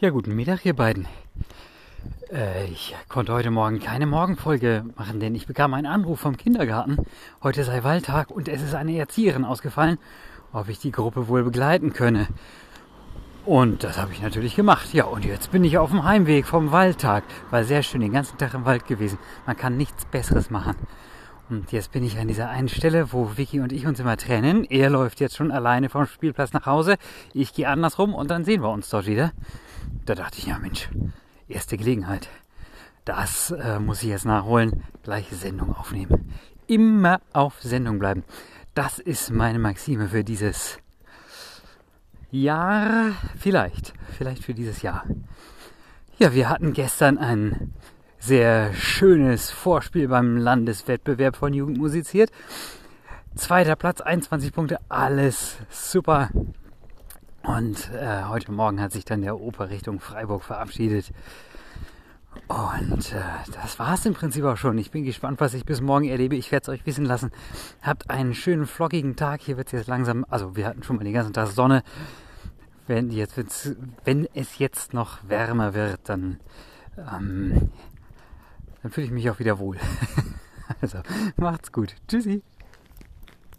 Ja, guten Mittag, ihr beiden. Äh, ich konnte heute Morgen keine Morgenfolge machen, denn ich bekam einen Anruf vom Kindergarten. Heute sei Wahltag und es ist eine Erzieherin ausgefallen, ob ich die Gruppe wohl begleiten könne. Und das habe ich natürlich gemacht. Ja, und jetzt bin ich auf dem Heimweg vom Waldtag. War sehr schön, den ganzen Tag im Wald gewesen. Man kann nichts Besseres machen. Und jetzt bin ich an dieser einen Stelle, wo Vicky und ich uns immer trennen. Er läuft jetzt schon alleine vom Spielplatz nach Hause. Ich gehe andersrum und dann sehen wir uns dort wieder. Da dachte ich, ja Mensch, erste Gelegenheit. Das äh, muss ich jetzt nachholen. Gleiche Sendung aufnehmen. Immer auf Sendung bleiben. Das ist meine Maxime für dieses Jahr. Vielleicht. Vielleicht für dieses Jahr. Ja, wir hatten gestern ein sehr schönes Vorspiel beim Landeswettbewerb von Jugend musiziert. Zweiter Platz, 21 Punkte, alles super. Und äh, heute Morgen hat sich dann der Oper Richtung Freiburg verabschiedet. Und äh, das war's im Prinzip auch schon. Ich bin gespannt, was ich bis morgen erlebe. Ich werde es euch wissen lassen. Habt einen schönen, flockigen Tag. Hier wird es jetzt langsam, also wir hatten schon mal den ganzen Tag Sonne. Wenn, jetzt wenn es jetzt noch wärmer wird, dann, ähm, dann fühle ich mich auch wieder wohl. also, macht's gut. Tschüssi.